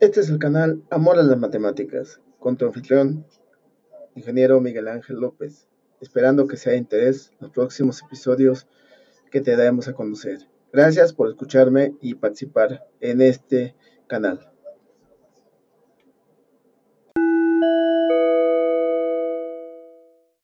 Este es el canal Amor a las Matemáticas, con tu anfitrión, ingeniero Miguel Ángel López, esperando que sea de interés los próximos episodios que te daremos a conocer. Gracias por escucharme y participar en este canal.